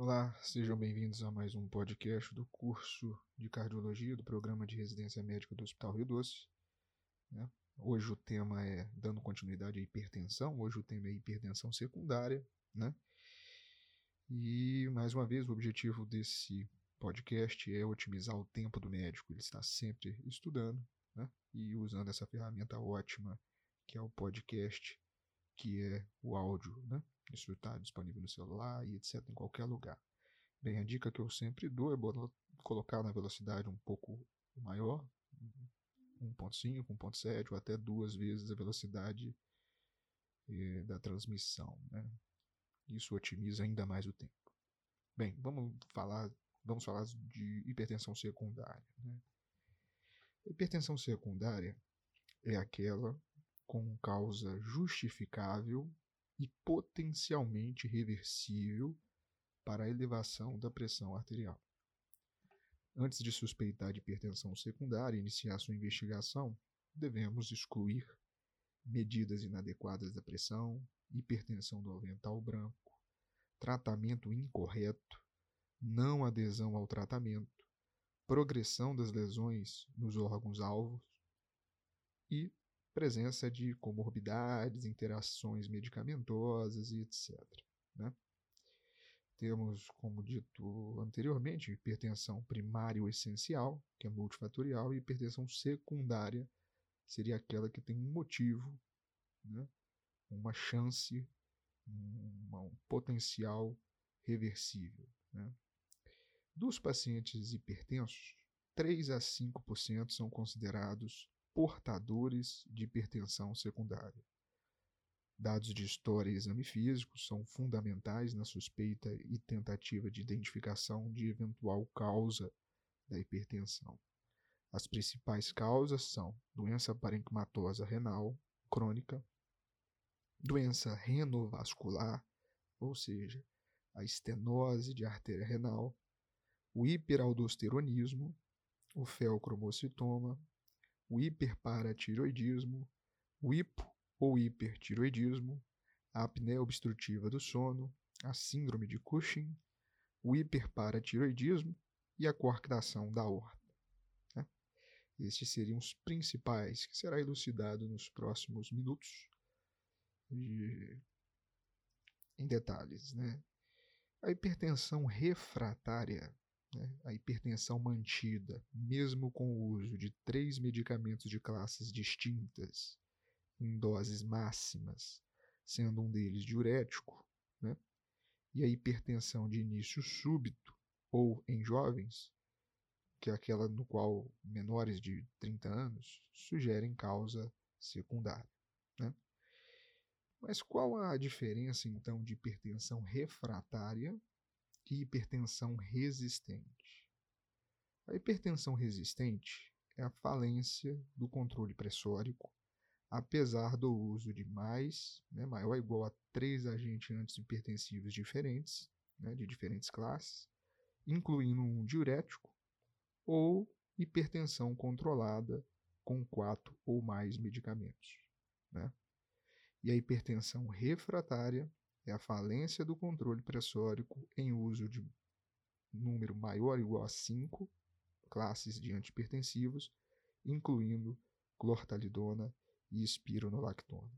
Olá, sejam bem-vindos a mais um podcast do curso de cardiologia do programa de residência médica do Hospital Rio Doce. Né? Hoje o tema é dando continuidade à hipertensão, hoje o tema é hipertensão secundária, né? E mais uma vez o objetivo desse podcast é otimizar o tempo do médico, ele está sempre estudando, né? E usando essa ferramenta ótima que é o podcast, que é o áudio, né? Isso está disponível no celular e etc. em qualquer lugar. Bem, a dica que eu sempre dou é colocar na velocidade um pouco maior, 1.5, 1.7 ou até duas vezes a velocidade eh, da transmissão. Né? Isso otimiza ainda mais o tempo. Bem, vamos falar, vamos falar de hipertensão secundária. Né? Hipertensão secundária é aquela com causa justificável e potencialmente reversível para a elevação da pressão arterial. Antes de suspeitar de hipertensão secundária e iniciar sua investigação, devemos excluir medidas inadequadas da pressão, hipertensão do avental branco, tratamento incorreto, não adesão ao tratamento, progressão das lesões nos órgãos-alvos e presença de comorbidades, interações medicamentosas e etc. Né? Temos, como dito anteriormente, hipertensão primária ou essencial, que é multifatorial, e hipertensão secundária seria aquela que tem um motivo, né? uma chance, um, potencial reversível. Né? Dos pacientes hipertensos, 3 a 5% são considerados portadores de hipertensão secundária. Dados de história e exame físico são fundamentais na suspeita e tentativa de identificação de eventual causa da hipertensão. As principais causas são doença parencimatosa renal crônica, doença renovascular, ou seja, a estenose de artéria renal, o hiperaldosteronismo, o feocromocitoma, o hiperparatiroidismo, o hipo ou hipertiroidismo, a apneia obstrutiva do sono, a síndrome de Cushing, o hiperparatiroidismo e a coarctação da aorta. Né? Estes seriam os principais, que será elucidado nos próximos minutos de... em detalhes. Né? A hipertensão refratária né, a hipertensão mantida, mesmo com o uso de três medicamentos de classes distintas, em doses máximas, sendo um deles diurético, né, e a hipertensão de início súbito ou em jovens, que é aquela no qual menores de 30 anos sugerem causa secundária. Né? Mas qual a diferença então de hipertensão refratária e hipertensão resistente. A hipertensão resistente é a falência do controle pressórico, apesar do uso de mais, né, maior ou igual a três agentes antihipertensivos diferentes, né, de diferentes classes, incluindo um diurético, ou hipertensão controlada com quatro ou mais medicamentos. Né? E a hipertensão refratária é a falência do controle pressórico em uso de número maior ou igual a 5 classes de antihipertensivos, incluindo clortalidona e espironolactona.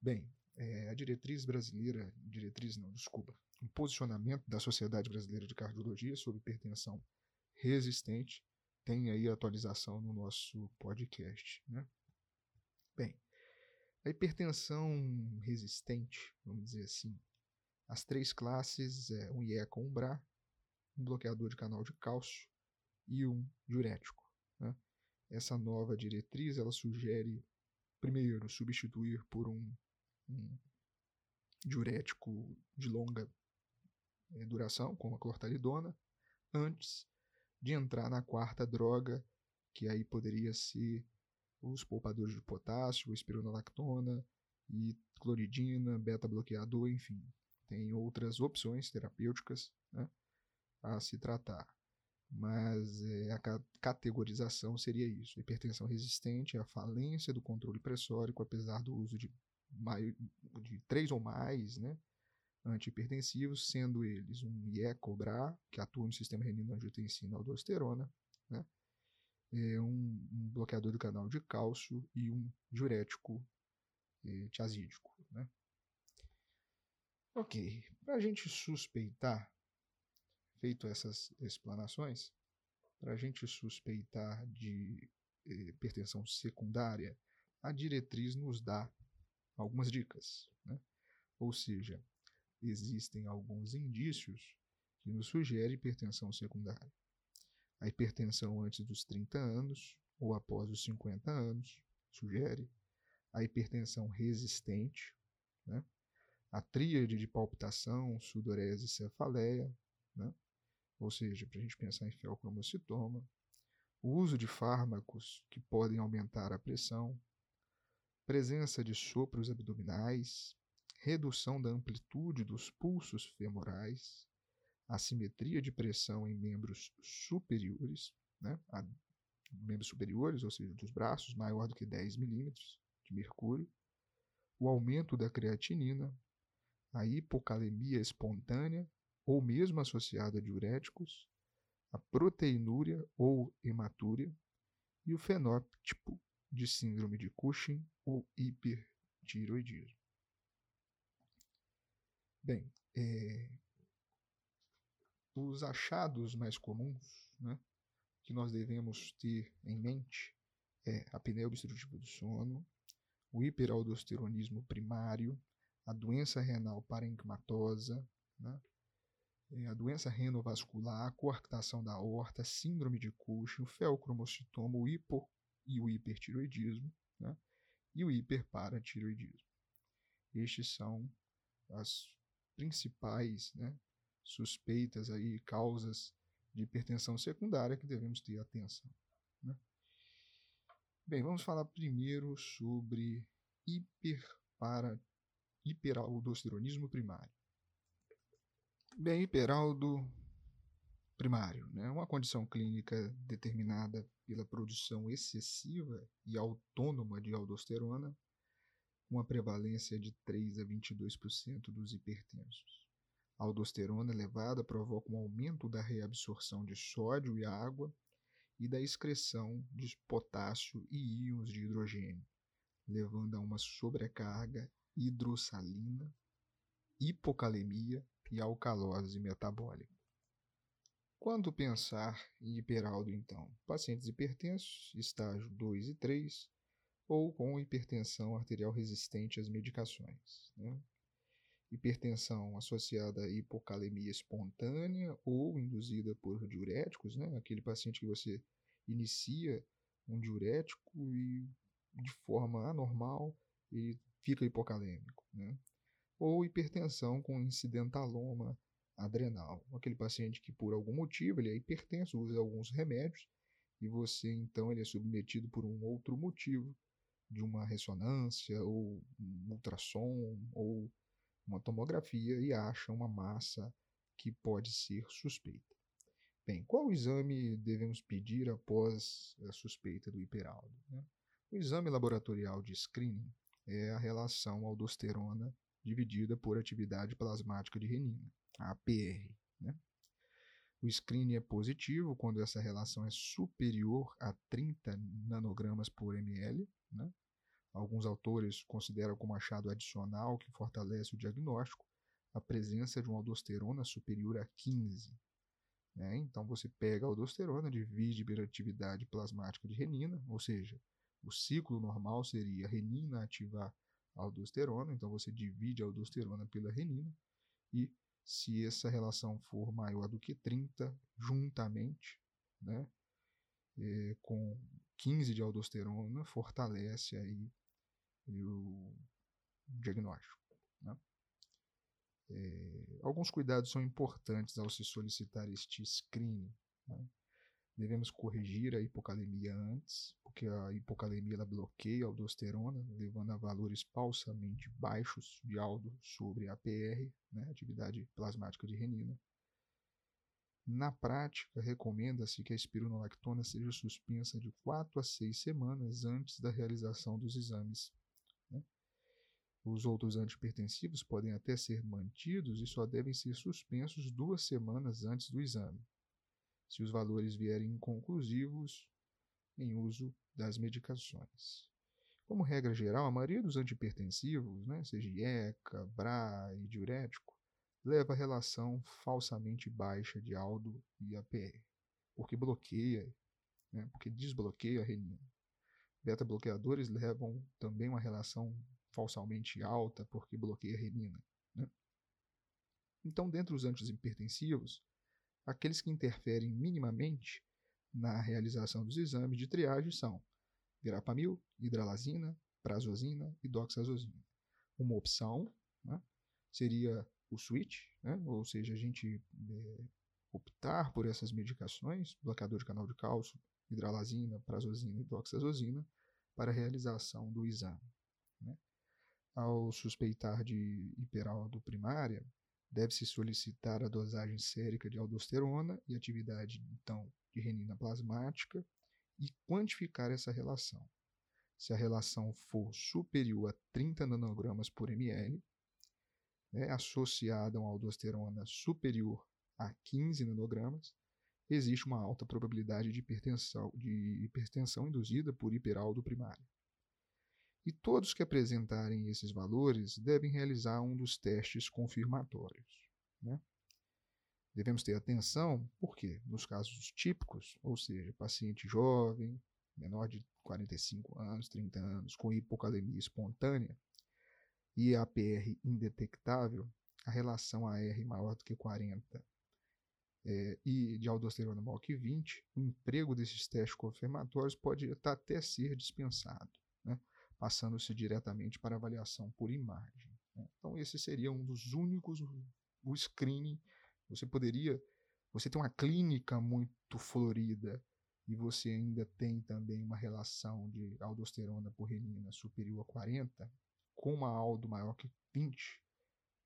Bem, é, a diretriz brasileira, diretriz não, desculpa, o posicionamento da Sociedade Brasileira de Cardiologia sobre hipertensão resistente tem aí atualização no nosso podcast, né? Bem, a hipertensão resistente, vamos dizer assim, as três classes é um IE com um BRA, um bloqueador de canal de cálcio e um diurético. Né? Essa nova diretriz ela sugere, primeiro, substituir por um, um diurético de longa é, duração, como a clortalidona, antes de entrar na quarta droga, que aí poderia ser os poupadores de potássio, espironolactona e cloridina, beta-bloqueador, enfim. Tem outras opções terapêuticas né, a se tratar. Mas é, a categorização seria isso. Hipertensão resistente a falência do controle pressórico, apesar do uso de, de três ou mais né, antihipertensivos, sendo eles um IE-cobra, que atua no sistema renina-angiotensina-aldosterona, né? É um, um, bloqueador do canal de cálcio e um diurético é, tiazídico. Né? Ok, para a gente suspeitar, feito essas explanações, para a gente suspeitar de eh, hipertensão secundária, a diretriz nos dá algumas dicas. Né? Ou seja, existem alguns indícios que nos sugerem hipertensão secundária. A hipertensão antes dos 30 anos ou após os 50 anos sugere. A hipertensão resistente, né? a tríade de palpitação, sudorese e cefaleia, né? ou seja, para a gente pensar em feocromocitoma, o uso de fármacos que podem aumentar a pressão, presença de sopros abdominais, redução da amplitude dos pulsos femorais, assimetria de pressão em membros superiores, né, membros superiores, ou seja, dos braços, maior do que 10 milímetros de mercúrio, o aumento da creatinina, a hipocalemia espontânea ou mesmo associada a diuréticos, a proteinúria ou hematúria e o fenótipo de síndrome de Cushing ou hipertiroidismo. Bem, é, os achados mais comuns né, que nós devemos ter em mente é a apneia obstrutiva do sono, o hiperaldosteronismo primário, a doença renal parencimatosa, né, é, a doença renovascular, a coarctação da aorta, síndrome de Cushing, o feocromocitoma, o hipo e o hipertiroidismo, né, e o hiperparatiroidismo. Estes são as principais né, suspeitas aí, causas de hipertensão secundária que devemos ter atenção. Né? Bem, vamos falar primeiro sobre hiperpara, hiperaldosteronismo primário. Bem, hiperaldo primário, né? uma condição clínica determinada pela produção excessiva e autônoma de aldosterona, uma prevalência de 3 a 22% dos hipertensos. A aldosterona elevada provoca um aumento da reabsorção de sódio e água e da excreção de potássio e íons de hidrogênio, levando a uma sobrecarga hidrossalina, hipocalemia e alcalose metabólica. Quando pensar em hiperaldo, então? Pacientes hipertensos, estágio 2 e 3, ou com hipertensão arterial resistente às medicações. Né? Hipertensão associada à hipocalemia espontânea ou induzida por diuréticos, né? aquele paciente que você inicia um diurético e de forma anormal ele fica hipocalêmico, né? ou hipertensão com incidentaloma adrenal, aquele paciente que por algum motivo ele é hipertenso, usa alguns remédios e você então ele é submetido por um outro motivo de uma ressonância ou um ultrassom ou uma tomografia e acha uma massa que pode ser suspeita. Bem, qual exame devemos pedir após a suspeita do hiperaldo? Né? O exame laboratorial de screening é a relação aldosterona dividida por atividade plasmática de renina, a APR. Né? O screening é positivo quando essa relação é superior a 30 nanogramas por ml, né? Alguns autores consideram como achado adicional que fortalece o diagnóstico a presença de uma aldosterona superior a 15. Né? Então você pega a aldosterona, divide pela atividade plasmática de renina, ou seja, o ciclo normal seria renina ativar a aldosterona, então você divide a aldosterona pela renina, e se essa relação for maior do que 30, juntamente, né, é, com 15 de aldosterona, fortalece aí e o diagnóstico. Né? É, alguns cuidados são importantes ao se solicitar este screening. Né? Devemos corrigir a hipocalemia antes, porque a hipocalemia ela bloqueia a aldosterona, levando a valores falsamente baixos de aldo sobre APR, né, atividade plasmática de renina. Na prática, recomenda-se que a espironolactona seja suspensa de 4 a 6 semanas antes da realização dos exames Os outros antipertensivos podem até ser mantidos e só devem ser suspensos duas semanas antes do exame, se os valores vierem inconclusivos em uso das medicações. Como regra geral, a maioria dos antipertensivos, né, seja IECA, BRA e diurético, leva a relação falsamente baixa de ALDO e APR, porque bloqueia, né, porque desbloqueia a renina. Beta-bloqueadores levam também uma relação falsamente alta, porque bloqueia a renina. Né? Então, dentre os antihipertensivos, aqueles que interferem minimamente na realização dos exames de triagem são verapamil, hidralazina, prazosina e doxazosina. Uma opção né, seria o switch, né, ou seja, a gente é, optar por essas medicações, bloqueador de canal de cálcio, hidralazina, prazosina e doxazosina, para a realização do exame. Ao suspeitar de hiperaldo primária, deve-se solicitar a dosagem sérica de aldosterona e atividade então de renina plasmática e quantificar essa relação. Se a relação for superior a 30 nanogramas por ml, né, associada a uma aldosterona superior a 15 nanogramas, existe uma alta probabilidade de hipertensão, de hipertensão induzida por hiperaldo primário. E todos que apresentarem esses valores devem realizar um dos testes confirmatórios. Né? Devemos ter atenção, porque nos casos típicos, ou seja, paciente jovem, menor de 45 anos, 30 anos, com hipocalemia espontânea e APR indetectável, a relação AR maior do que 40 é, e de aldosterona maior que 20, o emprego desses testes confirmatórios pode até ser dispensado, passando-se diretamente para avaliação por imagem. Né. Então, esse seria um dos únicos, o screening. Você poderia, você tem uma clínica muito florida e você ainda tem também uma relação de aldosterona por renina superior a 40, com uma aldo maior que 20,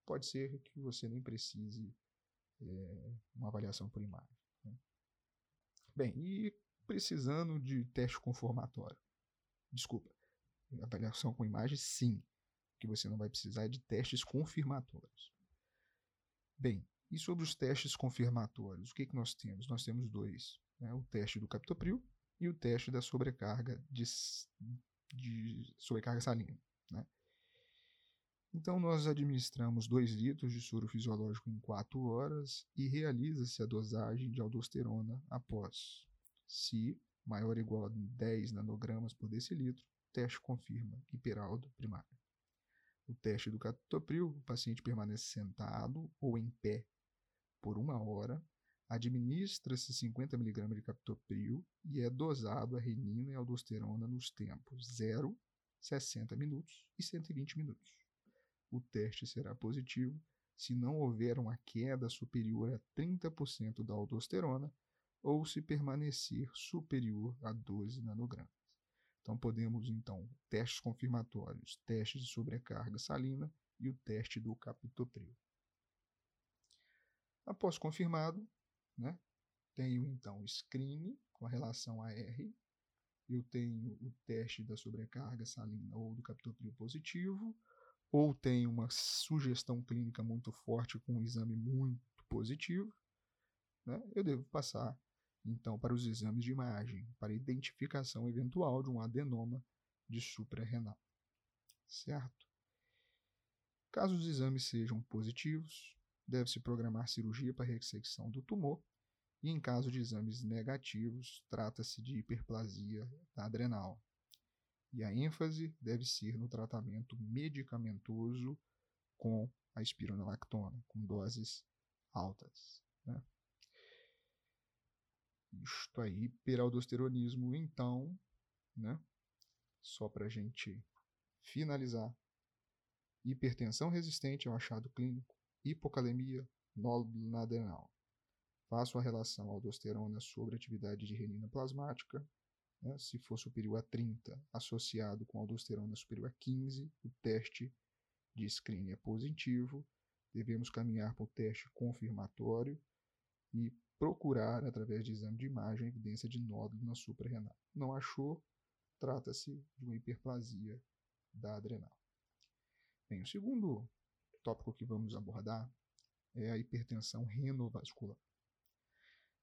pode ser que você nem precise é, uma avaliação por imagem. Né? Bem, e precisando de teste conformatório? Desculpa, avaliação com imagem, sim. que você não vai precisar de testes confirmatórios. Bem, e sobre os testes confirmatórios, o que, que nós temos? Nós temos dois: né? o teste do captopril e o teste da sobrecarga de, de sobrecarga salina. Né? Então, nós administramos 2 litros de soro fisiológico em 4 horas e realiza-se a dosagem de aldosterona após. Se maior ou igual a 10 nanogramas por decilitro, teste confirma hiperaldo primário. O teste do captopril, o paciente permanece sentado ou em pé por uma hora, administra-se 50 mg de captopril e é dosado a renina e aldosterona nos tempos 0, 60 minutos e 120 minutos o teste será positivo se não houver uma queda superior a 30% da aldosterona ou se permanecer superior a 12 nanogramas. Então podemos então testes confirmatórios, testes de sobrecarga salina e o teste do captopril. Após confirmado, né, tenho então o screening com relação a R, eu tenho o teste da sobrecarga salina ou do captopril positivo, ou tem uma sugestão clínica muito forte com um exame muito positivo, né, eu devo passar então para os exames de imagem, para identificação eventual de um adenoma de suprarrenal. Certo? Caso os exames sejam positivos, deve-se programar cirurgia para ressecção do tumor, e em caso de exames negativos, trata-se de hiperplasia adrenal, e a ênfase deve ser no tratamento medicamentoso com a espironolactona, com doses altas. Né? Isto aí, hiperaldosteronismo, então, né? só para a gente finalizar. Hipertensão resistente ao achado clínico, hipocalemia, nódulo adrenal. Faço a relação aldosterona sobre atividade de renina plasmática, né, se for superior a 30, associado com aldosterona superior a 15, o teste de screening é positivo. Devemos caminhar para o teste confirmatório e procurar, através de exame de imagem, a evidência de nódulo na suprarrenal. Não achou, trata-se de uma hiperplasia da adrenal. Bem, o segundo tópico que vamos abordar é a hipertensão renovascular.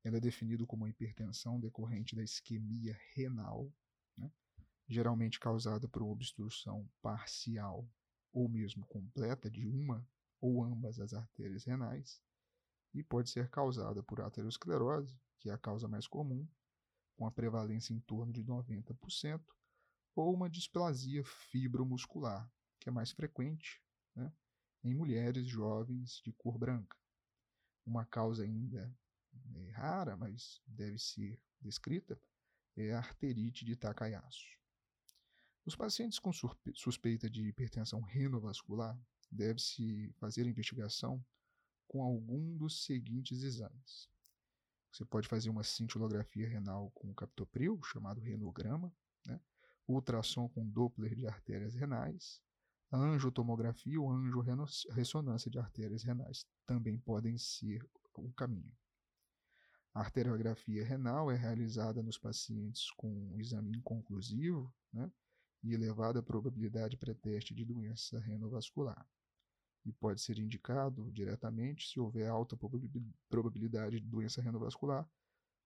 Ela é definida como uma hipertensão decorrente da isquemia renal, né? geralmente causada por obstrução parcial ou mesmo completa de uma ou ambas as artérias renais, e pode ser causada por aterosclerose, que é a causa mais comum, com a prevalência em torno de 90%, ou uma displasia fibromuscular, que é mais frequente né, em mulheres jovens de cor branca. Uma causa ainda é rara, mas deve ser descrita, é a arterite de Takayasu. Os pacientes com suspeita de hipertensão renovascular deve-se fazer a investigação com algum dos seguintes exames. Você pode fazer uma cintilografia renal com captopril, chamado renograma, né? ultrassom com Doppler de artérias renais, angiotomografia ou angiorressonância de artérias renais também podem ser o caminho. A arteriografia renal é realizada nos pacientes com um exame inconclusivo né, e elevada probabilidade pré-teste de doença renovascular. E pode ser indicado diretamente se houver alta probabilidade de doença renovascular,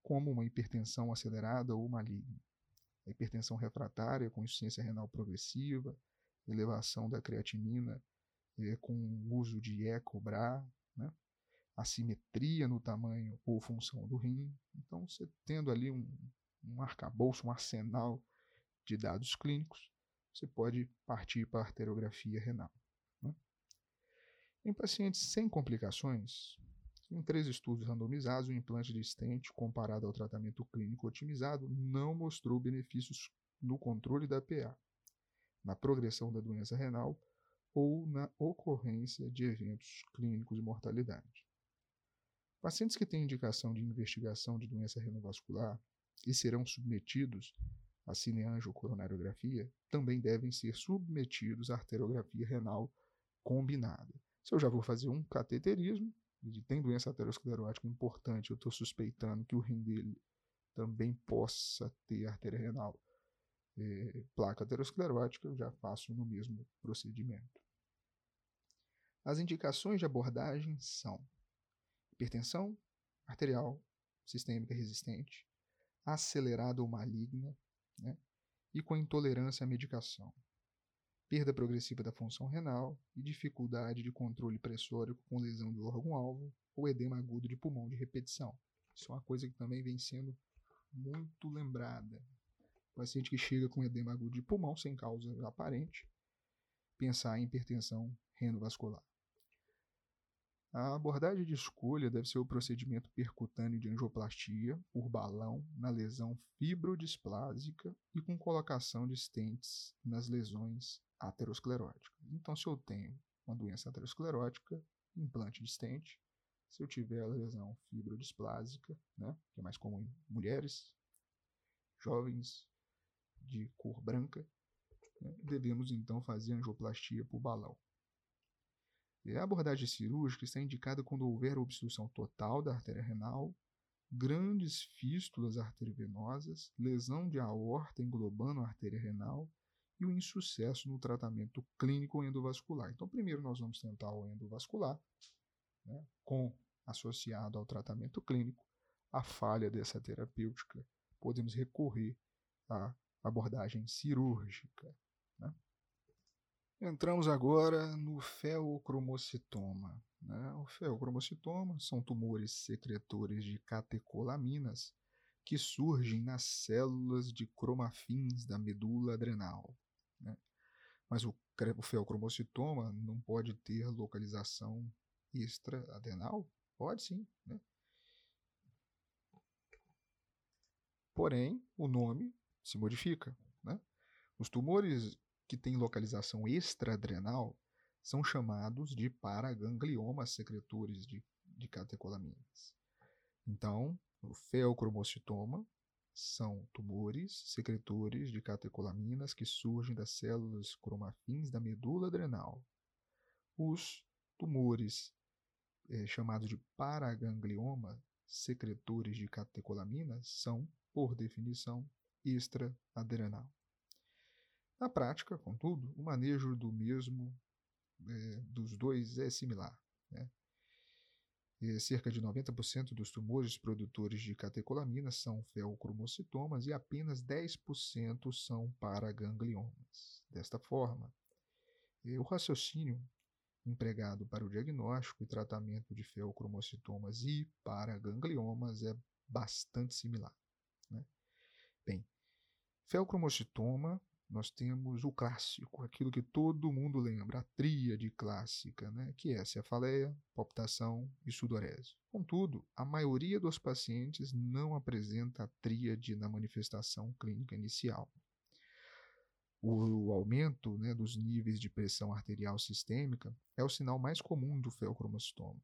como uma hipertensão acelerada ou maligna. A hipertensão refratária com insuficiência renal progressiva, elevação da creatinina é, com uso de EcoBRA, né? assimetria no tamanho ou função do rim. Então, você tendo ali um, um arcabouço, um arsenal de dados clínicos, você pode partir para a arteriografia renal. Em pacientes sem complicações, em três estudos randomizados, o implante de stent comparado ao tratamento clínico otimizado não mostrou benefícios no controle da PA, na progressão da doença renal ou na ocorrência de eventos clínicos de mortalidade. Pacientes que têm indicação de investigação de doença renovascular e serão submetidos à cineangiocoronariografia também devem ser submetidos à arteriografia renal combinada. Se eu já vou fazer um cateterismo, e tem doença aterosclerótica importante, eu estou suspeitando que o rim dele também possa ter artéria renal é, placa aterosclerótica, eu já faço no mesmo procedimento. As indicações de abordagem são hipertensão arterial sistêmica resistente, acelerada ou maligna, né, e com intolerância à medicação, perda progressiva da função renal e dificuldade de controle pressórico com lesão do órgão-alvo ou edema agudo de pulmão de repetição. Isso é uma coisa que também vem sendo muito lembrada paciente que chega com edema agudo de pulmão sem causa aparente, pensar em hipertensão renovascular. A abordagem de escolha deve ser o procedimento percutâneo de angioplastia por balão na lesão fibrodesplásica e com colocação de stents nas lesões ateroscleróticas. Então, se eu tenho uma doença aterosclerótica, implante de stent. Se eu tiver a lesão fibrodesplásica, né, que é mais comum em mulheres, jovens, de cor branca, né, devemos então fazer angioplastia por balão. E a abordagem cirúrgica está indicada quando houver obstrução total da artéria renal, grandes fístulas arteriovenosas, lesão de aorta englobando a artéria renal e o insucesso no tratamento clínico endovascular. Então, primeiro nós vamos tentar o endovascular, né, com associado ao tratamento clínico, a falha dessa terapêutica, podemos recorrer a abordagem cirúrgica. Né? Entramos agora no feocromocitoma. Né? O feocromocitoma são tumores secretores de catecolaminas que surgem nas células de cromafins da medula adrenal. Mas o, o feocromocitoma não pode ter localização extra-adenal? Pode sim. Né? Porém, o nome se modifica. Né? Os tumores que têm localização extraadrenal são chamados de paragangliomas secretores de, de catecolaminas. Então, o feocromocitoma são tumores secretores de catecolaminas que surgem das células cromafins da medula adrenal. Os tumores é, chamados de paraganglioma secretores de catecolaminas são, por definição, extra-adrenal. Na prática, contudo, o manejo do mesmo é, dos dois é similar. Né? E cerca de 90% dos tumores produtores de catecolamina são feocromocitomas e apenas 10% são paragangliomas. Desta forma, o raciocínio empregado para o diagnóstico e tratamento de feocromocitomas e paragangliomas é bastante similar. Né? Bem, feocromocitoma nós temos o clássico, aquilo que todo mundo lembra, a tríade clássica, né, que é cefaleia, palpitação e sudorese. Contudo, a maioria dos pacientes não apresenta a tríade na manifestação clínica inicial. O, o aumento né, dos níveis de pressão arterial sistêmica é o sinal mais comum do feocromocitoma.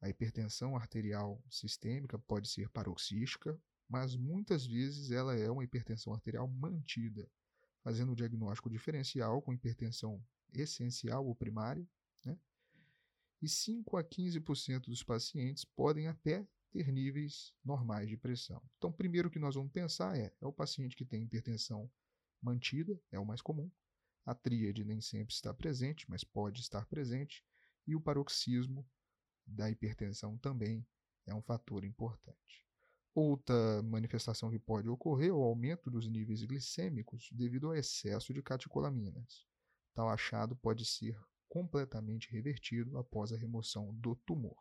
A hipertensão arterial sistêmica pode ser paroxística, mas muitas vezes ela é uma hipertensão arterial mantida, fazendo o diagnóstico diferencial com hipertensão essencial ou primária, né? e 5 a 15% dos pacientes podem até ter níveis normais de pressão. Então, primeiro que nós vamos pensar é, é o paciente que tem hipertensão mantida, é o mais comum. A tríade nem sempre está presente, mas pode estar presente. E o paroxismo da hipertensão também é um fator importante. Outra manifestação que pode ocorrer é o aumento dos níveis glicêmicos devido ao excesso de catecolaminas. Tal achado pode ser completamente revertido após a remoção do tumor.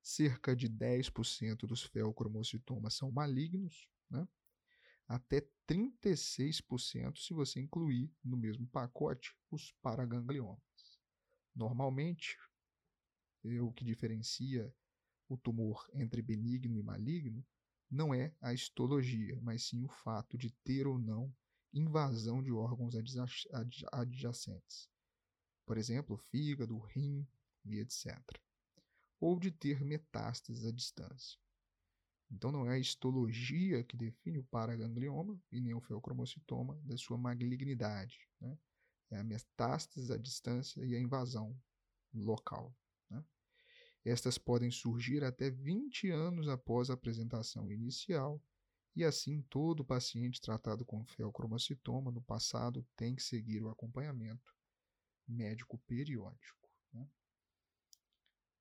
Cerca de 10% dos feocromocitomas são malignos, né? até 36% se você incluir no mesmo pacote os paragangliomas. Normalmente, o que diferencia o tumor entre benigno e maligno não é a histologia, mas sim o fato de ter ou não invasão de órgãos adjacentes. Por exemplo, fígado, rim e etc. Ou de ter metástases à distância. Então não é a histologia que define o paraganglioma e nem o feocromocitoma da sua malignidade. Né? É a metástase à distância e a invasão local. Estas podem surgir até 20 anos após a apresentação inicial, e assim todo paciente tratado com feocromocitoma no passado tem que seguir o acompanhamento médico periódico. Né?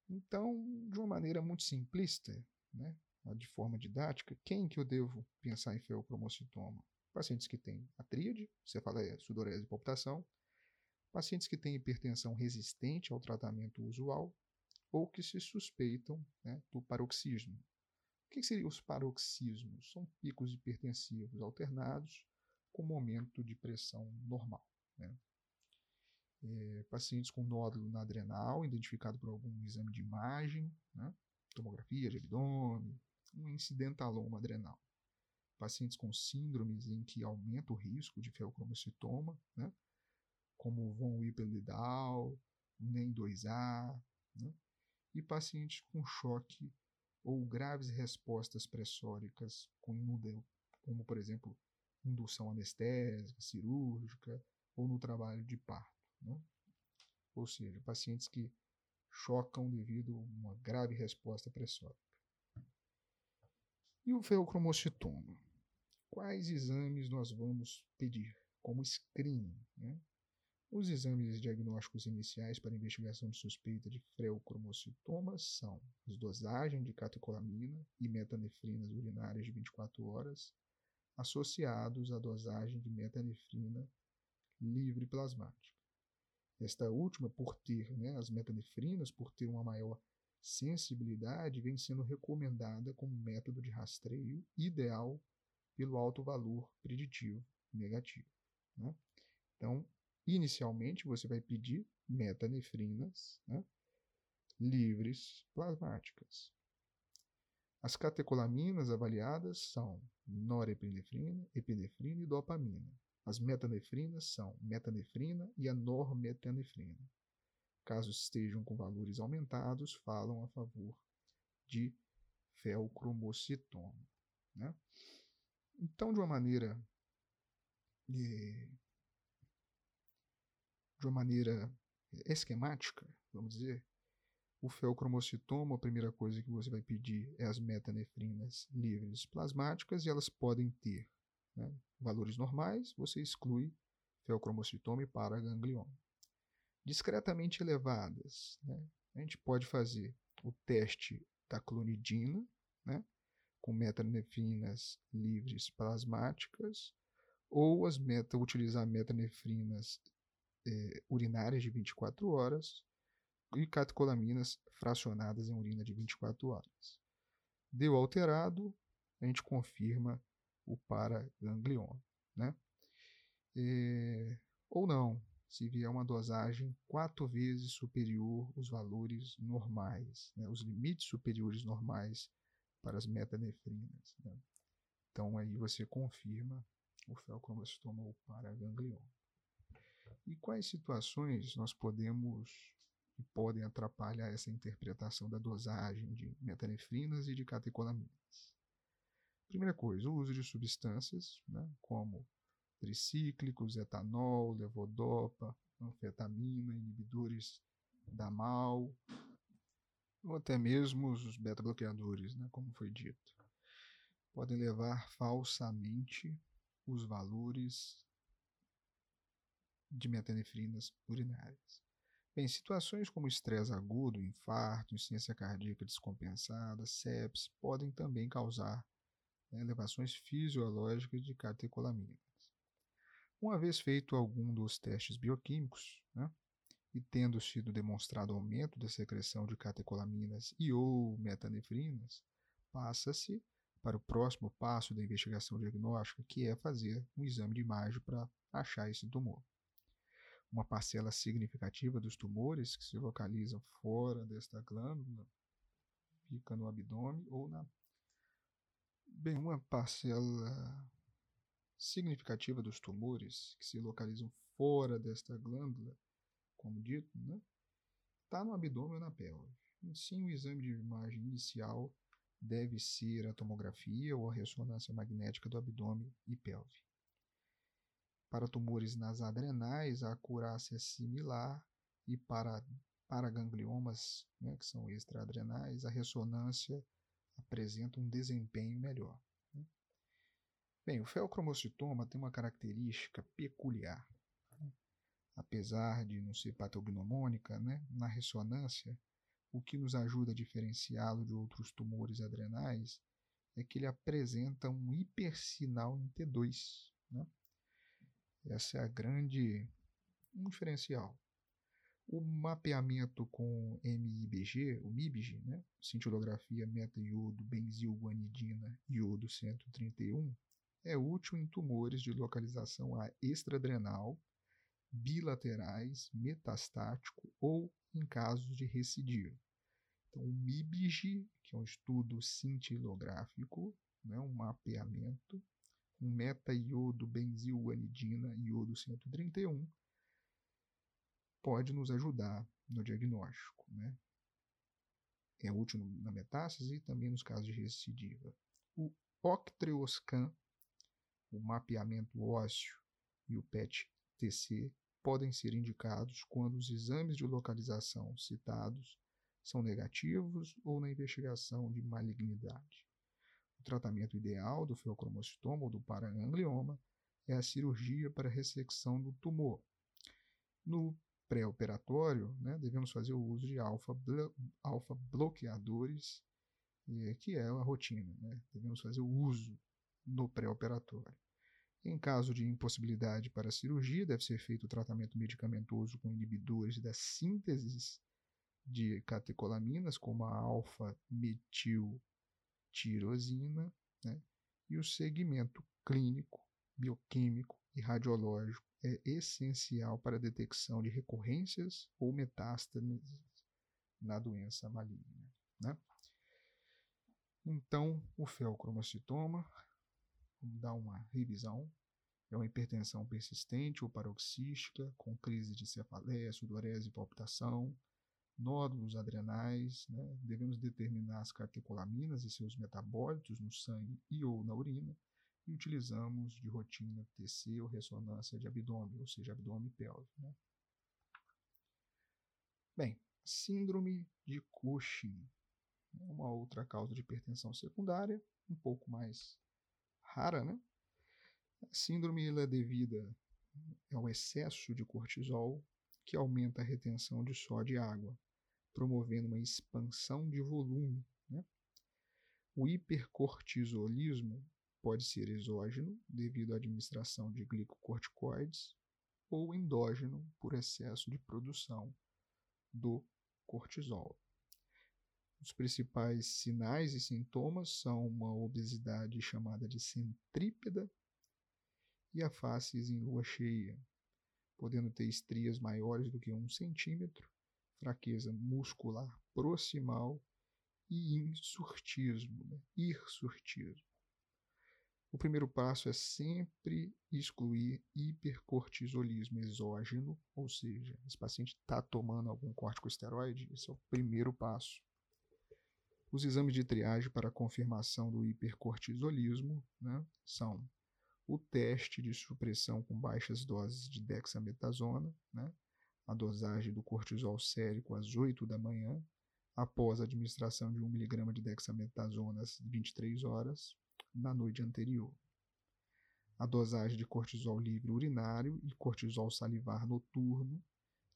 Então, de uma maneira muito simplista, né, de forma didática, quem que eu devo pensar em feocromocitoma? Pacientes que têm a tríade, cefaleia, sudorese e palpitação, pacientes que têm hipertensão resistente ao tratamento usual ou que se suspeitam né, do paroxismo. O que seriam os paroxismos? São picos hipertensivos alternados com momento de pressão normal. Né? É, pacientes com nódulo na adrenal, identificado por algum exame de imagem, né? tomografia de abdômen, um incidentaloma adrenal. Pacientes com síndromes em que aumenta o risco de feocromocitoma, né? como von Wipple-Lidau, NEM2A, né? E pacientes com choque ou graves respostas pressóricas, como por exemplo indução anestésica, cirúrgica ou no trabalho de parto. Né? Ou seja, pacientes que chocam devido a uma grave resposta pressórica. E o feocromocitoma? Quais exames nós vamos pedir como screening? Né? Os exames diagnósticos iniciais para investigação de suspeita de freocromocitomas são as dosagens de catecolamina e metanefrinas urinárias de 24 horas, associados à dosagem de metanefrina livre plasmática. Esta última, por ter né, as metanefrinas, por ter uma maior sensibilidade, vem sendo recomendada como método de rastreio ideal pelo alto valor preditivo negativo. Né? Então, Inicialmente, você vai pedir metanefrinas né, livres plasmáticas. As catecolaminas avaliadas são norepinefrina, epinefrina e dopamina. As metanefrinas são metanefrina e a normetanefrina. Caso estejam com valores aumentados, falam a favor de feocromocitoma. Né? Então, de uma maneira eh, de uma maneira esquemática, vamos dizer, o feocromocitoma, a primeira coisa que você vai pedir é as metanefrinas livres plasmáticas e elas podem ter né, valores normais, você exclui feocromocitoma e paraganglioma. discretamente elevadas, né, a gente pode fazer o teste da clonidina, né, com metanefrinas livres plasmáticas, ou as meta, utilizar metanefrinas eh, urinárias de 24 horas e catecolaminas fracionadas em urina de 24 horas. Deu alterado, a gente confirma o paraganglioma, né? É, ou não, se vier uma dosagem quatro vezes superior aos valores normais, né? os limites superiores normais para as metanefrinas. Né? Então aí você confirma o felcromocitoma ou paraganglioma. E quais situações nós podemos e podem atrapalhar essa interpretação da dosagem de metanefrinas e de catecolaminas? Primeira coisa, o uso de substâncias, né, como tricíclicos, etanol, levodopa, anfetamina, inibidores da MAL, ou até mesmo os beta-bloqueadores, né, como foi dito, podem levar falsamente os valores de metanefrinas urinárias. Bem, situações como estresse agudo, infarto, insuficiência cardíaca descompensada, sepsis, podem também causar né, elevações fisiológicas de catecolaminas. Uma vez feito algum dos testes bioquímicos, né, e tendo sido demonstrado aumento da secreção de catecolaminas e ou metanefrinas, passa-se para o próximo passo da investigação diagnóstica, que é fazer um exame de imagem para achar esse tumor. Uma parcela significativa dos tumores que se localizam fora desta glândula fica no abdômen ou na Bem, uma parcela significativa dos tumores que se localizam fora desta glândula, como dito, né, está no abdômen ou na pelve. Sim, o exame de imagem inicial deve ser a tomografia ou a ressonância magnética do abdômen e pelve. Para tumores nas adrenais, a acurácia é similar e para, gangliomas, né, que são extraadrenais, a ressonância apresenta um desempenho melhor. Né? Bem, o feocromocitoma tem uma característica peculiar. Né? Apesar de não ser patognomônica, né, na ressonância, o que nos ajuda a diferenciá-lo de outros tumores adrenais é que ele apresenta um hipersinal em T2. Né? Essa é a grande um diferencial. O mapeamento com MIBG, o MIBG, né? cintilografia meta-iodo, benzilguanidina, iodo 131, é útil em tumores de localização extradrenal, bilaterais, metastático ou em casos de recidiva. Então, o MIBG, que é um estudo cintilográfico, né, um mapeamento, com meta-iodo, benzilguanidina, iodo 131, pode nos ajudar no diagnóstico. Né? É útil na metástase e também nos casos de recidiva. O Octreoscan, o mapeamento ósseo e o PET-TC podem ser indicados quando os exames de localização citados são negativos ou na investigação de malignidade. Tratamento ideal do feocromocitoma ou do paraganglioma é a cirurgia para ressecção do tumor. No pré-operatório, né, devemos fazer o uso de alfa-bloqueadores, alfa que é a rotina. Né? Devemos fazer o uso no pré-operatório. Em caso de impossibilidade para a cirurgia, deve ser feito o tratamento medicamentoso com inibidores da síntese de catecolaminas, como a alfa-metiltirosina, né? e o segmento clínico, bioquímico e radiológico é essencial para a detecção de recorrências ou metástases na doença maligna. Né? Então, o feocromocitoma, vamos dar uma revisão, é uma hipertensão persistente ou paroxística, com crise de cefaleia, sudorese e palpitação, nódulos adrenais, né? devemos determinar as catecolaminas e seus metabólitos no sangue e ou na urina, e utilizamos de rotina TC ou ressonância de abdômen, ou seja, abdômen pelve. Né? Bem, síndrome de Cushing, uma outra causa de hipertensão secundária, um pouco mais rara, né? A síndrome é devida ao excesso de cortisol que aumenta a retenção de sódio e água, promovendo uma expansão de volume. Né? O hipercortisolismo pode ser exógeno, devido à administração de glicocorticoides, ou endógeno, por excesso de produção do cortisol. Os principais sinais e sintomas são uma obesidade chamada de centrípeda e a face em lua cheia, podendo ter estrias maiores do que um centímetro, fraqueza muscular proximal e insurtismo, né? hirsutismo. O primeiro passo é sempre excluir hipercortisolismo exógeno, ou seja, esse paciente está tomando algum corticosteroide, esse é o primeiro passo. Os exames de triagem para confirmação do hipercortisolismo né, são o teste de supressão com baixas doses de dexametasona, né, a dosagem do cortisol sérico às 8 da manhã, após a administração de 1mg de dexametasona às 23 horas, na noite anterior. A dosagem de cortisol livre urinário e cortisol salivar noturno,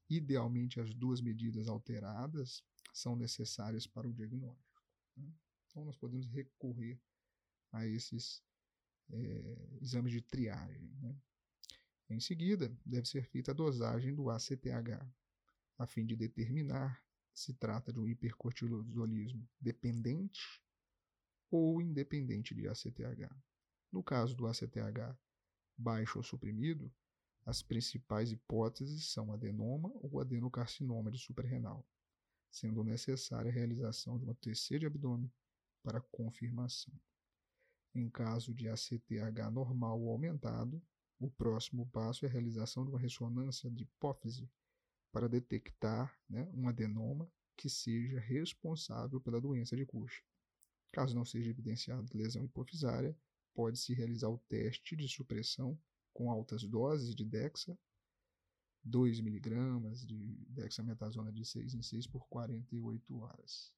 idealmente as duas medidas alteradas, são necessárias para o diagnóstico. Né? Então, nós podemos recorrer a esses é, exames de triagem. Né? Em seguida, deve ser feita a dosagem do ACTH, a fim de determinar se trata de um hipercortisolismo dependente ou independente de ACTH. No caso do ACTH baixo ou suprimido, as principais hipóteses são adenoma ou adenocarcinoma de suprarrenal, sendo necessária a realização de uma TC de abdômen para confirmação. Em caso de ACTH normal ou aumentado, o próximo passo é a realização de uma ressonância de hipófise para detectar né, um adenoma que seja responsável pela doença de Cushing. Caso não seja evidenciada lesão hipofisária, pode-se realizar o teste de supressão com altas doses de Dexa, 2 mg de dexametasona de 6 em 6 por 48 horas,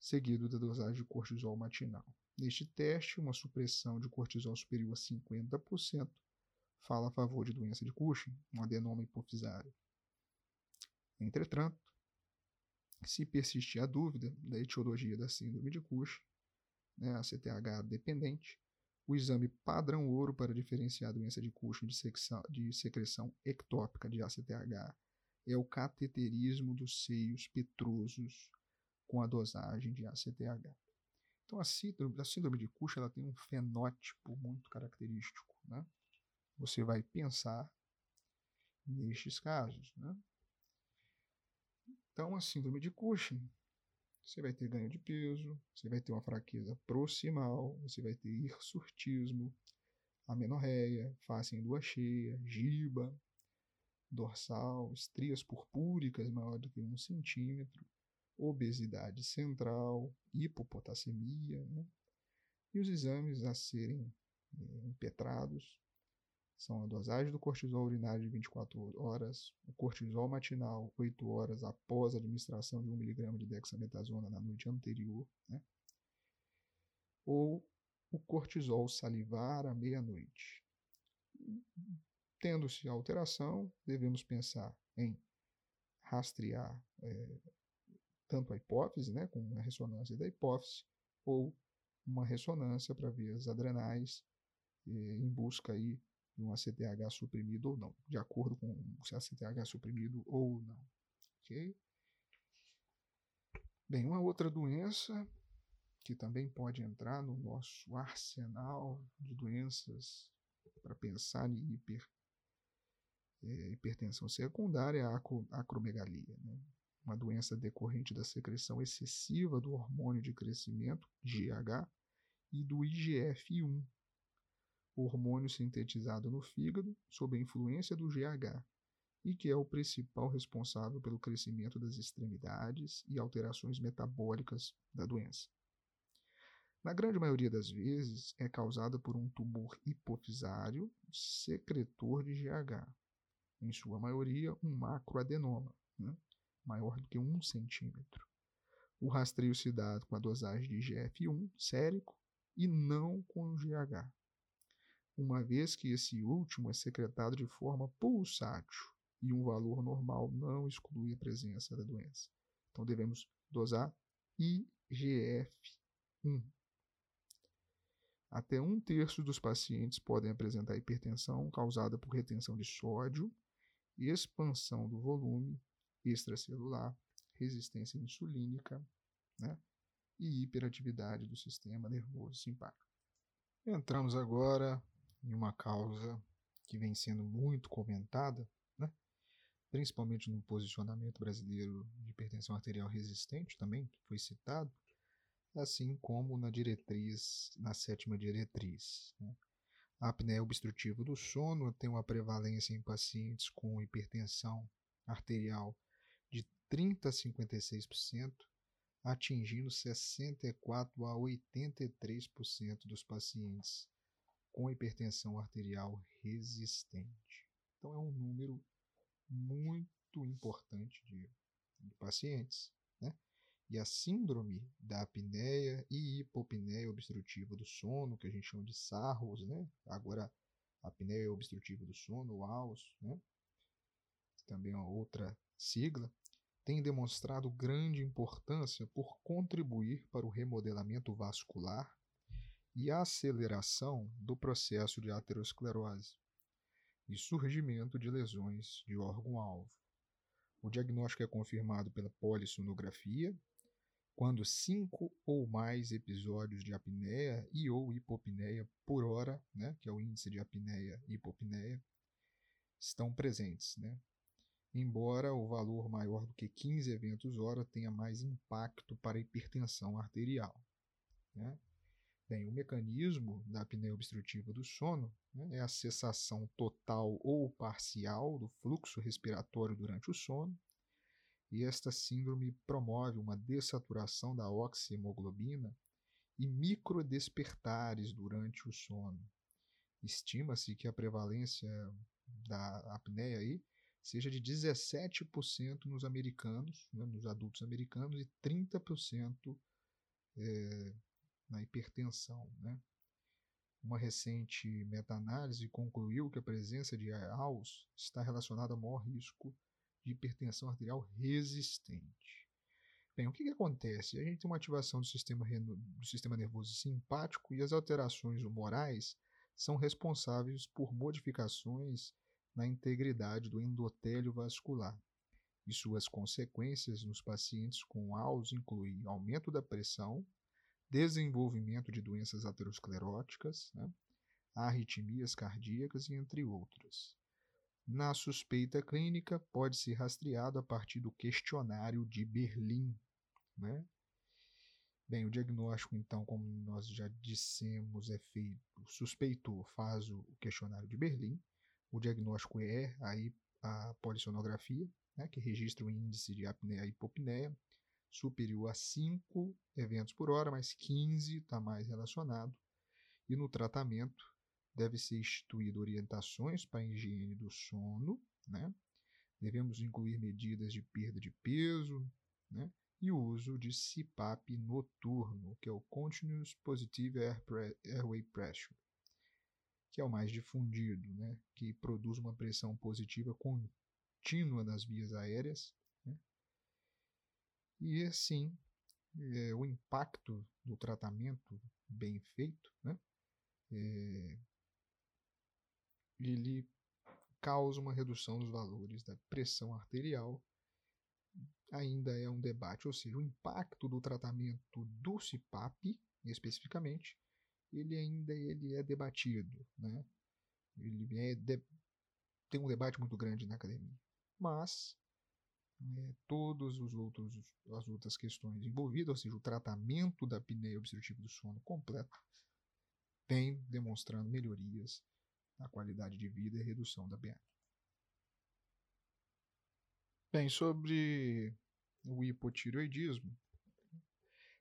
seguido da dosagem de cortisol matinal. Neste teste, uma supressão de cortisol superior a 50% fala a favor de doença de Cushing, um adenoma hipofisário. Entretanto, se persistir a dúvida da etiologia da síndrome de Cushing, né, a CTH dependente, o exame padrão ouro para diferenciar a doença de Cushing de, secção, de secreção ectópica de ACTH é o cateterismo dos seios petrosos com a dosagem de ACTH. Então, a síndrome, a síndrome de Cushing ela tem um fenótipo muito característico. Né? Você vai pensar nestes casos. Né? Então, a síndrome de Cushing, você vai ter ganho de peso, você vai ter uma fraqueza proximal, você vai ter hirsutismo, amenorreia, face em lua cheia, giba, dorsal, estrias purpúricas maior do que um centímetro, obesidade central, hipopotassemia, né? e os exames a serem é, impetrados são a dosagem do cortisol urinário de 24 horas, o cortisol matinal 8 horas após a administração de 1mg de dexametasona na noite anterior, né? ou o cortisol salivar à meia-noite. Tendo-se alteração, devemos pensar em rastrear é, tanto a hipófise, né, com a ressonância da hipófise, ou uma ressonância para ver as adrenais, é, em busca aí de um ACTH suprimido ou não, de acordo com se ACTH é suprimido ou não. Ok? Bem, uma outra doença que também pode entrar no nosso arsenal de doenças para pensar em hiper, é, hipertensão secundária é a acromegalia, né? uma doença decorrente da secreção excessiva do hormônio de crescimento, GH, e do IGF-1, hormônio sintetizado no fígado sob a influência do GH e que é o principal responsável pelo crescimento das extremidades e alterações metabólicas da doença. Na grande maioria das vezes, é causada por um tumor hipofisário secretor de GH, em sua maioria um macroadenoma, né, maior do que um centímetro. O rastreio se dá com a dosagem de IGF-1 sérico e não com o GH uma vez que esse último é secretado de forma pulsátil, e um valor normal não exclui a presença da doença. Então devemos dosar IGF-1. Até um terço dos pacientes podem apresentar hipertensão causada por retenção de sódio, expansão do volume extracelular, resistência insulínica né, e hiperatividade do sistema nervoso simpático. Entramos agora em uma causa que vem sendo muito comentada, né, principalmente no posicionamento brasileiro de hipertensão arterial resistente, também que foi citado, assim como na diretriz, na sétima diretriz. Né. A apneia obstrutiva do sono tem uma prevalência em pacientes com hipertensão arterial de 30 a 56%, atingindo 64 a 83% dos pacientes com hipertensão arterial resistente. Então é um número muito importante de, de pacientes. Né? E a síndrome da apneia e hipopneia obstrutiva do sono, que a gente chama de SARROS, né? agora apneia obstrutiva do sono, AUS, né? também é outra sigla, tem demonstrado grande importância por contribuir para o remodelamento vascular e aceleração do processo de aterosclerose e surgimento de lesões de órgão-alvo. O diagnóstico é confirmado pela polissonografia, quando cinco ou mais episódios de apneia e ou hipopneia por hora, né, que é o índice de apneia e hipopneia, estão presentes. Né? embora o valor maior do que 15 eventos hora tenha mais impacto para a hipertensão arterial. Né? Bem, o mecanismo da apneia obstrutiva do sono né, é a cessação total ou parcial do fluxo respiratório durante o sono, e esta síndrome promove uma dessaturação da oxihemoglobina e microdespertares durante o sono. Estima-se que a prevalência da apneia aí seja de 17% nos americanos, né, nos adultos americanos, e 30% é, na hipertensão. Né? Uma recente meta-análise concluiu que a presença de AUS está relacionada ao maior risco de hipertensão arterial resistente. Bem, o que, que acontece? A gente tem uma ativação do sistema, do sistema nervoso simpático e as alterações humorais são responsáveis por modificações na integridade do endotélio vascular. E suas consequências nos pacientes com AUS incluem aumento da pressão, desenvolvimento de doenças ateroscleróticas, né, arritmias cardíacas e entre outras. Na suspeita clínica, pode ser rastreado a partir do questionário de Berlim. Né? Bem, o diagnóstico, então, como nós já dissemos, é feito. O suspeitor faz o questionário de Berlim, o diagnóstico é aí a polissonografia, né, que registra o índice de apneia e hipopneia superior a 5 eventos por hora, mas 15 está mais relacionado. E no tratamento deve ser instituído orientações para a higiene do sono, né? Devemos incluir medidas de perda de peso, né? E o uso de CPAP noturno, que é o Continuous Positive Airway Pressure que é o mais difundido, né, que produz uma pressão positiva contínua nas vias aéreas. E assim, é, o impacto do tratamento bem feito, né, é, ele causa uma redução dos valores da pressão arterial. Ainda é um debate, ou seja, o impacto do tratamento do CPAP, especificamente, ele ainda ele é debatido, né? Ele é de, tem um debate muito grande na academia, mas é, todos os outros as outras questões envolvidas, ou seja, o tratamento da apneia obstrutiva do sono completo, tem demonstrando melhorias na qualidade de vida e redução da BA. Bem, sobre o hipotireoidismo,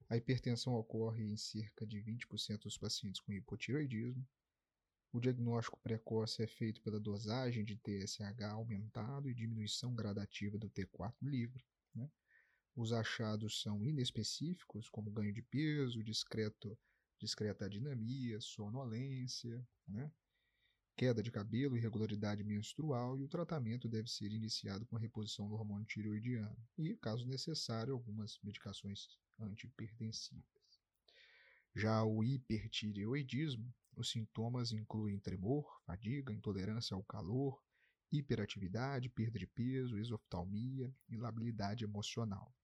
a hipertensão ocorre em cerca de 20% dos pacientes com hipotiroidismo. O diagnóstico precoce é feito pela dosagem de TSH aumentado e diminuição gradativa do T4 livre. Né? Os achados são inespecíficos, como ganho de peso, discreto, discreta dinamia, sonolência. Né? queda de cabelo, irregularidade menstrual e o tratamento deve ser iniciado com a reposição do hormônio tireoidiano e, caso necessário, algumas medicações antihipertensivas. Já o hipertireoidismo, os sintomas incluem tremor, fadiga, intolerância ao calor, hiperatividade, perda de peso, exoftalmia e labilidade emocional.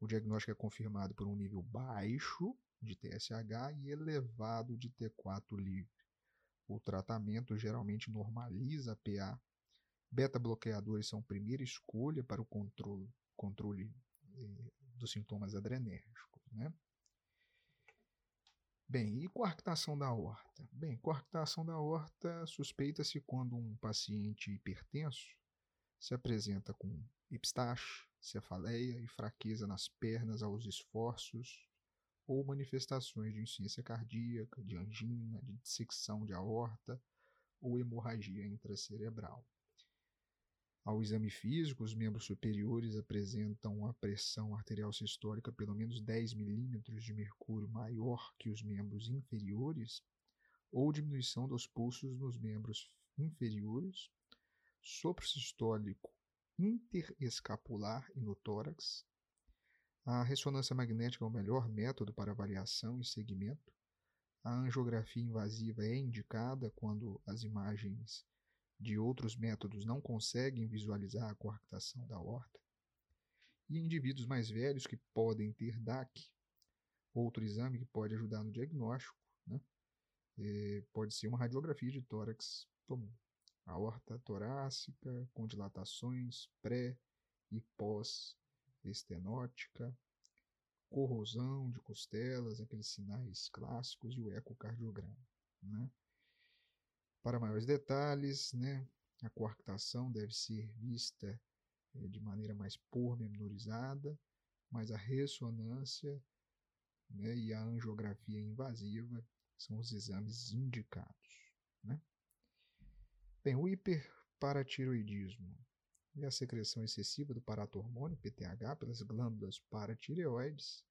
O diagnóstico é confirmado por um nível baixo de TSH e elevado de T4 livre. O tratamento geralmente normaliza a PA. Beta-bloqueadores são primeira escolha para o controle, controle eh, dos sintomas adrenérgicos. Né? Bem, e coarctação da aorta? Bem, coarctação da aorta suspeita-se quando um paciente hipertenso se apresenta com epistaxe, cefaleia e fraqueza nas pernas aos esforços ou manifestações de insuficiência cardíaca, de angina, de dissecção de aorta ou hemorragia intracerebral. Ao exame físico, os membros superiores apresentam a pressão arterial sistólica pelo menos 10 milímetros de mercúrio maior que os membros inferiores, ou diminuição dos pulsos nos membros inferiores, sopro sistólico interescapular e no tórax, a ressonância magnética é o melhor método para avaliação e segmento. A angiografia invasiva é indicada quando as imagens de outros métodos não conseguem visualizar a coarctação da aorta. E indivíduos mais velhos que podem ter DAC, outro exame que pode ajudar no diagnóstico, né? É, pode ser uma radiografia de tórax comum. Aorta torácica com dilatações pré e pós estenótica, corrosão de costelas, aqueles sinais clássicos e o ecocardiograma. Né? Para maiores detalhes, né, a coarctação deve ser vista é, de maneira mais pormenorizada, mas a ressonância né, e a angiografia invasiva são os exames indicados. Né? Bem, o hiperparatiroidismo e a secreção excessiva do paratormônio, PTH, pelas glândulas paratireoides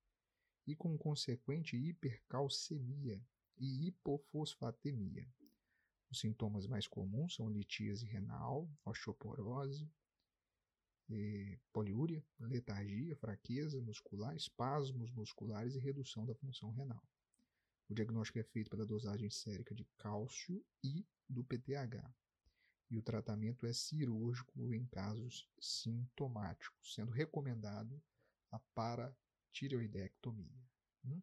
e com consequente hipercalcemia e hipofosfatemia. Os sintomas mais comuns são litíase renal, osteoporose, poliúria, letargia, fraqueza muscular, espasmos musculares e redução da função renal. O diagnóstico é feito pela dosagem sérica de cálcio e do PTH e o tratamento é cirúrgico em casos sintomáticos, sendo recomendado a paratireoidectomia. Hum?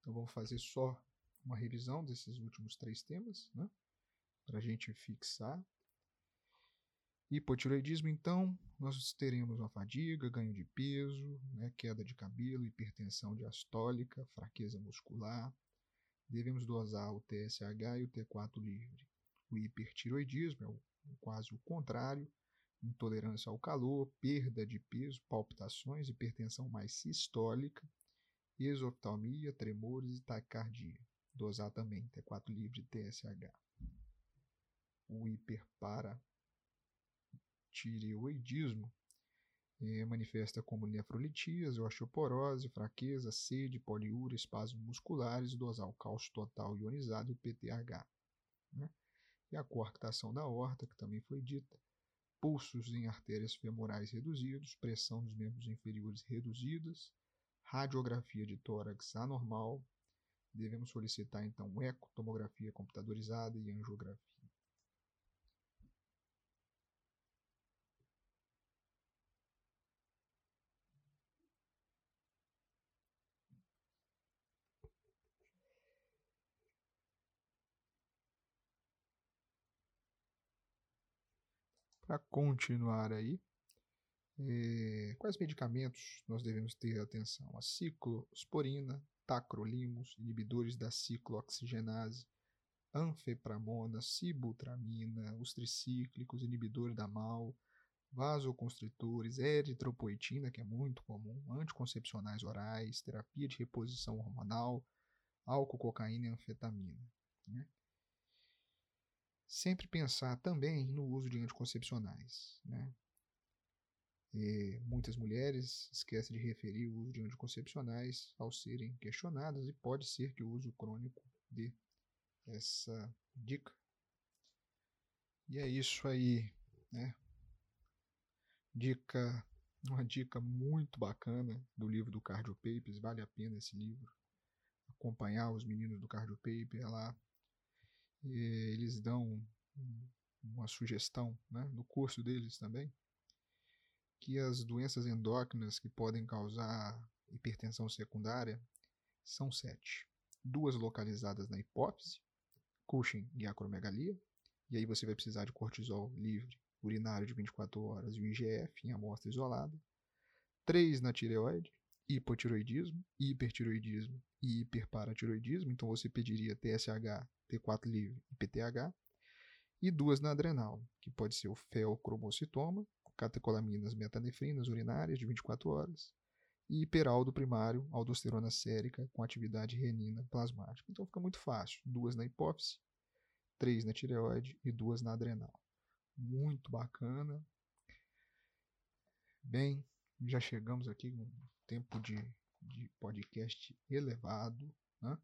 Então vamos fazer só uma revisão desses últimos três temas, né? para a gente fixar. Hipotireoidismo, então, nós teremos uma fadiga, ganho de peso, né? queda de cabelo, hipertensão diastólica, fraqueza muscular. Devemos dosar o TSH e o T4 livre. O hipertiroidismo é o, quase o contrário, intolerância ao calor, perda de peso, palpitações, hipertensão mais sistólica, exoftalmia, tremores e taquicardia. Dosar também T4 livre TSH. O hiperparatireoidismo é, manifesta como nefrolitíase, osteoporose, fraqueza, sede, poliúria, espasmos musculares, dosar o cálcio total ionizado e o PTH. Né? e a coarctação da horta, que também foi dita, pulsos em artérias femorais reduzidos, pressão dos membros inferiores reduzidas, radiografia de tórax anormal. Devemos solicitar então eco, tomografia computadorizada e angiografia. Para continuar aí, é, quais medicamentos nós devemos ter atenção? A ciclosporina, tacrolimus, inibidores da ciclooxigenase, anfepramona, sibutramina, os tricíclicos, inibidores da MAL, vasoconstritores, eritropoetina, que é muito comum, anticoncepcionais orais, terapia de reposição hormonal, álcool, cocaína e anfetamina. Né? sempre pensar também no uso de anticoncepcionais. Né? E muitas mulheres esquecem de referir o uso de anticoncepcionais ao serem questionadas e pode ser que o uso crônico dê essa dica. E é isso aí, né? Dica, uma dica muito bacana do livro do Cardio Papers, vale a pena esse livro. Acompanhar os meninos do Cardio Paper lá. E eles dão uma sugestão, né, no curso deles também, que as doenças endócrinas que podem causar hipertensão secundária são sete. Duas localizadas na hipófise, Cushing e acromegalia, e aí você vai precisar de cortisol livre urinário de 24 horas e o IGF em amostra isolada. Três na tireoide, hipotiroidismo, hipertiroidismo e hiperparatiroidismo, então você pediria TSH, T4 livre e PTH. E duas na adrenal, que pode ser o feocromocitoma, catecolaminas metanefrinas urinárias de 24 horas, e hiperaldo primário, aldosterona sérica com atividade renina plasmática. Então fica muito fácil. Duas na hipófise, três na tireoide e duas na adrenal. Muito bacana. Bem, já chegamos aqui com um tempo de, de podcast elevado. Né?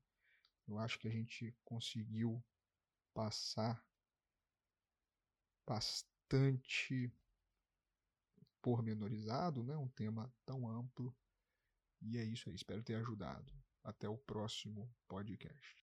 Eu acho que a gente conseguiu passar bastante pormenorizado, né? um tema tão amplo. E é isso aí, espero ter ajudado. Até o próximo podcast.